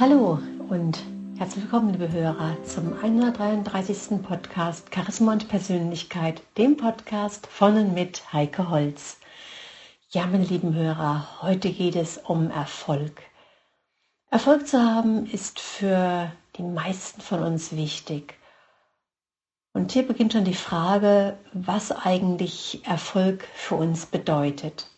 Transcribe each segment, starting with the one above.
Hallo und herzlich willkommen, liebe Hörer, zum 133. Podcast Charisma und Persönlichkeit, dem Podcast von und mit Heike Holz. Ja, meine lieben Hörer, heute geht es um Erfolg. Erfolg zu haben ist für die meisten von uns wichtig. Und hier beginnt schon die Frage, was eigentlich Erfolg für uns bedeutet.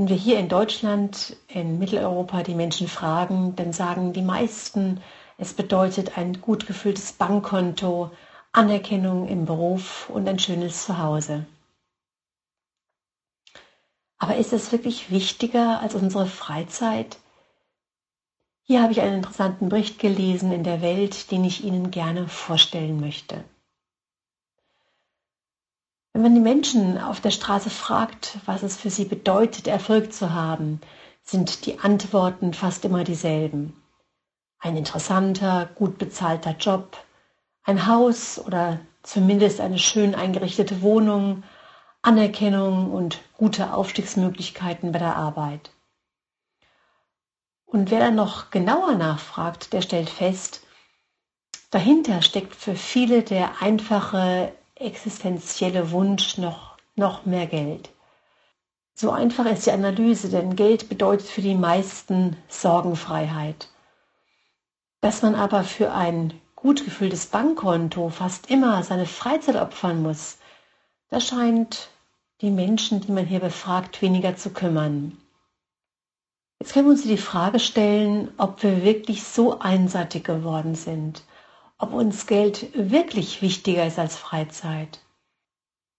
Wenn wir hier in Deutschland, in Mitteleuropa die Menschen fragen, dann sagen die meisten, es bedeutet ein gut gefülltes Bankkonto, Anerkennung im Beruf und ein schönes Zuhause. Aber ist es wirklich wichtiger als unsere Freizeit? Hier habe ich einen interessanten Bericht gelesen in der Welt, den ich Ihnen gerne vorstellen möchte. Wenn man die Menschen auf der Straße fragt, was es für sie bedeutet, Erfolg zu haben, sind die Antworten fast immer dieselben. Ein interessanter, gut bezahlter Job, ein Haus oder zumindest eine schön eingerichtete Wohnung, Anerkennung und gute Aufstiegsmöglichkeiten bei der Arbeit. Und wer dann noch genauer nachfragt, der stellt fest, dahinter steckt für viele der einfache existenzielle Wunsch noch, noch mehr Geld. So einfach ist die Analyse, denn Geld bedeutet für die meisten Sorgenfreiheit. Dass man aber für ein gut gefülltes Bankkonto fast immer seine Freizeit opfern muss, das scheint die Menschen, die man hier befragt, weniger zu kümmern. Jetzt können wir uns die Frage stellen, ob wir wirklich so einseitig geworden sind ob uns Geld wirklich wichtiger ist als Freizeit.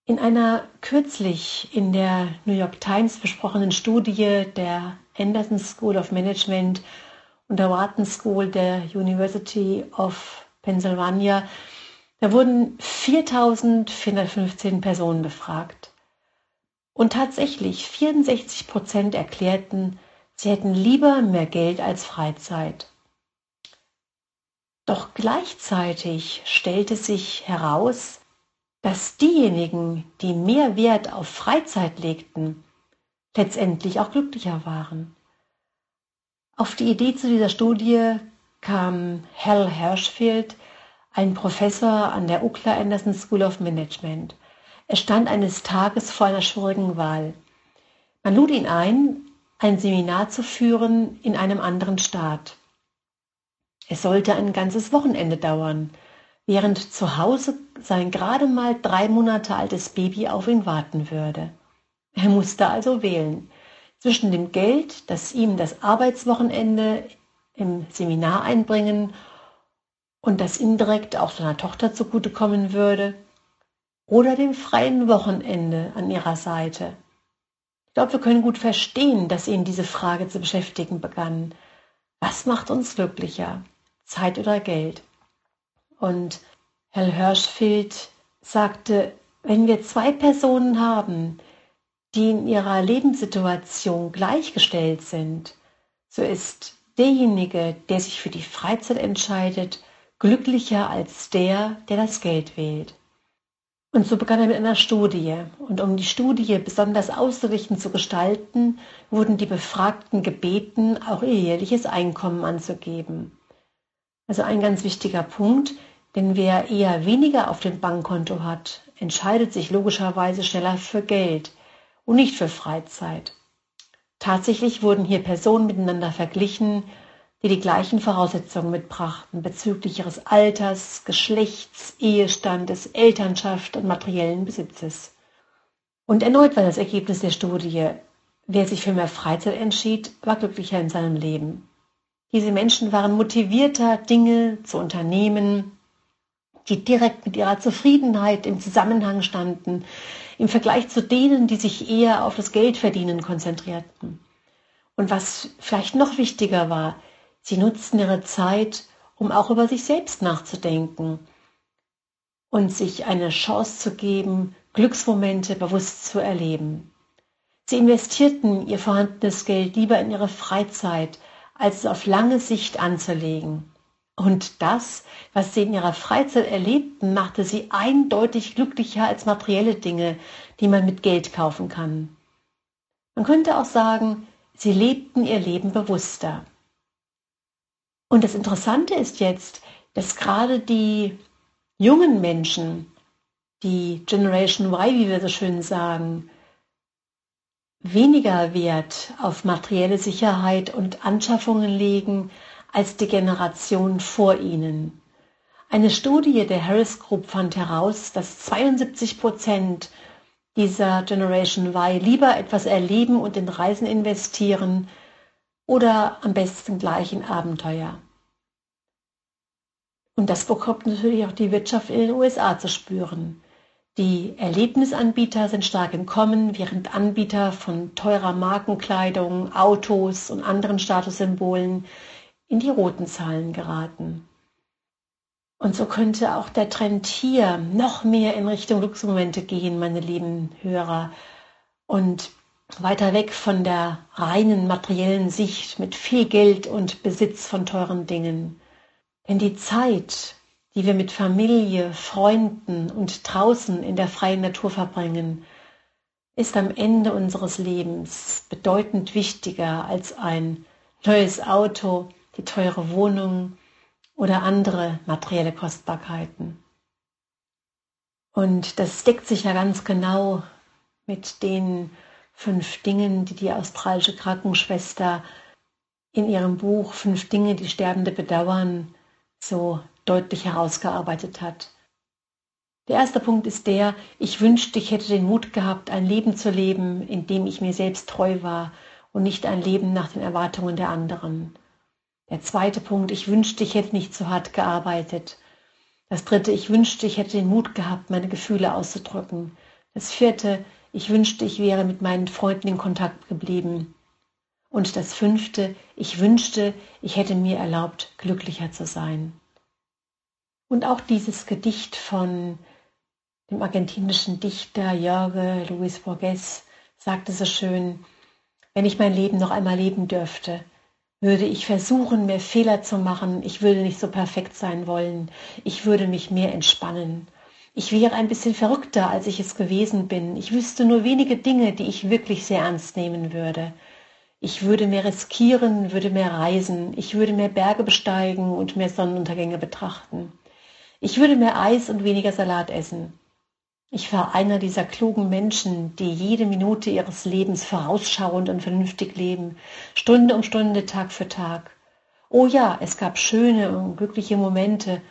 In einer kürzlich in der New York Times besprochenen Studie der Anderson School of Management und der Wharton School der University of Pennsylvania, da wurden 4415 Personen befragt. Und tatsächlich 64 Prozent erklärten, sie hätten lieber mehr Geld als Freizeit. Doch gleichzeitig stellte sich heraus, dass diejenigen, die mehr Wert auf Freizeit legten, letztendlich auch glücklicher waren. Auf die Idee zu dieser Studie kam Hal Hershfield, ein Professor an der UCLA Anderson School of Management. Er stand eines Tages vor einer schwierigen Wahl. Man lud ihn ein, ein Seminar zu führen in einem anderen Staat. Es sollte ein ganzes Wochenende dauern, während zu Hause sein gerade mal drei Monate altes Baby auf ihn warten würde. Er musste also wählen zwischen dem Geld, das ihm das Arbeitswochenende im Seminar einbringen und das indirekt auch seiner Tochter zugutekommen würde, oder dem freien Wochenende an ihrer Seite. Ich glaube, wir können gut verstehen, dass ihn diese Frage zu beschäftigen begann. Was macht uns glücklicher? Zeit oder Geld. Und Herr Hirschfeld sagte, wenn wir zwei Personen haben, die in ihrer Lebenssituation gleichgestellt sind, so ist derjenige, der sich für die Freizeit entscheidet, glücklicher als der, der das Geld wählt. Und so begann er mit einer Studie. Und um die Studie besonders ausrichten zu gestalten, wurden die Befragten gebeten, auch ihr jährliches Einkommen anzugeben. Also ein ganz wichtiger Punkt, denn wer eher weniger auf dem Bankkonto hat, entscheidet sich logischerweise schneller für Geld und nicht für Freizeit. Tatsächlich wurden hier Personen miteinander verglichen, die die gleichen Voraussetzungen mitbrachten bezüglich ihres Alters, Geschlechts, Ehestandes, Elternschaft und materiellen Besitzes. Und erneut war das Ergebnis der Studie, wer sich für mehr Freizeit entschied, war glücklicher in seinem Leben. Diese Menschen waren motivierter, Dinge zu unternehmen, die direkt mit ihrer Zufriedenheit im Zusammenhang standen, im Vergleich zu denen, die sich eher auf das Geldverdienen konzentrierten. Und was vielleicht noch wichtiger war, sie nutzten ihre Zeit, um auch über sich selbst nachzudenken und sich eine Chance zu geben, Glücksmomente bewusst zu erleben. Sie investierten ihr vorhandenes Geld lieber in ihre Freizeit, als es auf lange Sicht anzulegen. Und das, was sie in ihrer Freizeit erlebten, machte sie eindeutig glücklicher als materielle Dinge, die man mit Geld kaufen kann. Man könnte auch sagen, sie lebten ihr Leben bewusster. Und das Interessante ist jetzt, dass gerade die jungen Menschen, die Generation Y, wie wir so schön sagen, weniger Wert auf materielle Sicherheit und Anschaffungen legen als die Generation vor ihnen. Eine Studie der Harris Group fand heraus, dass 72 Prozent dieser Generation Y lieber etwas erleben und in Reisen investieren oder am besten gleich in Abenteuer. Und das bekommt natürlich auch die Wirtschaft in den USA zu spüren. Die Erlebnisanbieter sind stark im Kommen, während Anbieter von teurer Markenkleidung, Autos und anderen Statussymbolen in die roten Zahlen geraten. Und so könnte auch der Trend hier noch mehr in Richtung Luxusmomente gehen, meine lieben Hörer. Und weiter weg von der reinen materiellen Sicht mit viel Geld und Besitz von teuren Dingen. Denn die Zeit, die wir mit Familie, Freunden und draußen in der freien Natur verbringen, ist am Ende unseres Lebens bedeutend wichtiger als ein neues Auto, die teure Wohnung oder andere materielle Kostbarkeiten. Und das deckt sich ja ganz genau mit den fünf Dingen, die die australische Krankenschwester in ihrem Buch Fünf Dinge, die Sterbende bedauern, so deutlich herausgearbeitet hat. Der erste Punkt ist der, ich wünschte, ich hätte den Mut gehabt, ein Leben zu leben, in dem ich mir selbst treu war und nicht ein Leben nach den Erwartungen der anderen. Der zweite Punkt, ich wünschte, ich hätte nicht so hart gearbeitet. Das dritte, ich wünschte, ich hätte den Mut gehabt, meine Gefühle auszudrücken. Das vierte, ich wünschte, ich wäre mit meinen Freunden in Kontakt geblieben. Und das fünfte, ich wünschte, ich hätte mir erlaubt, glücklicher zu sein. Und auch dieses Gedicht von dem argentinischen Dichter Jorge Luis Borges sagte so schön, wenn ich mein Leben noch einmal leben dürfte, würde ich versuchen, mehr Fehler zu machen. Ich würde nicht so perfekt sein wollen. Ich würde mich mehr entspannen. Ich wäre ein bisschen verrückter, als ich es gewesen bin. Ich wüsste nur wenige Dinge, die ich wirklich sehr ernst nehmen würde. Ich würde mehr riskieren, würde mehr reisen. Ich würde mehr Berge besteigen und mehr Sonnenuntergänge betrachten. Ich würde mehr Eis und weniger Salat essen. Ich war einer dieser klugen Menschen, die jede Minute ihres Lebens vorausschauend und vernünftig leben, Stunde um Stunde, Tag für Tag. Oh ja, es gab schöne und glückliche Momente,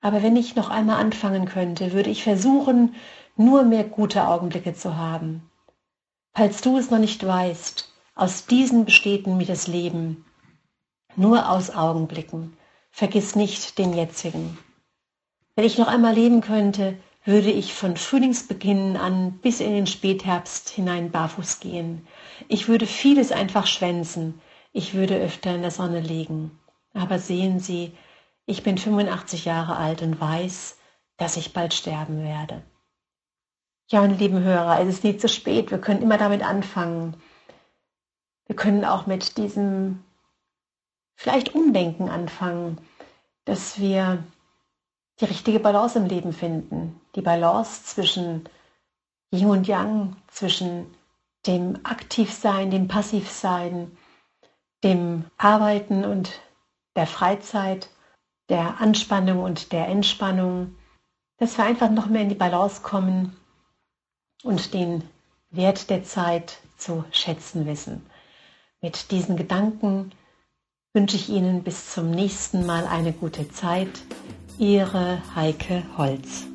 aber wenn ich noch einmal anfangen könnte, würde ich versuchen, nur mehr gute Augenblicke zu haben. Falls du es noch nicht weißt, aus diesen besteht nämlich das Leben. Nur aus Augenblicken. Vergiss nicht den jetzigen. Wenn ich noch einmal leben könnte, würde ich von Frühlingsbeginn an bis in den Spätherbst hinein barfuß gehen. Ich würde vieles einfach schwänzen. Ich würde öfter in der Sonne liegen. Aber sehen Sie, ich bin 85 Jahre alt und weiß, dass ich bald sterben werde. Ja, meine lieben Hörer, es ist nie zu spät. Wir können immer damit anfangen. Wir können auch mit diesem vielleicht Umdenken anfangen, dass wir die richtige Balance im Leben finden. Die Balance zwischen Yin und Yang, zwischen dem Aktivsein, dem Passivsein, dem Arbeiten und der Freizeit, der Anspannung und der Entspannung, dass wir einfach noch mehr in die Balance kommen und den Wert der Zeit zu schätzen wissen. Mit diesen Gedanken wünsche ich Ihnen bis zum nächsten Mal eine gute Zeit. Ihre Heike Holz.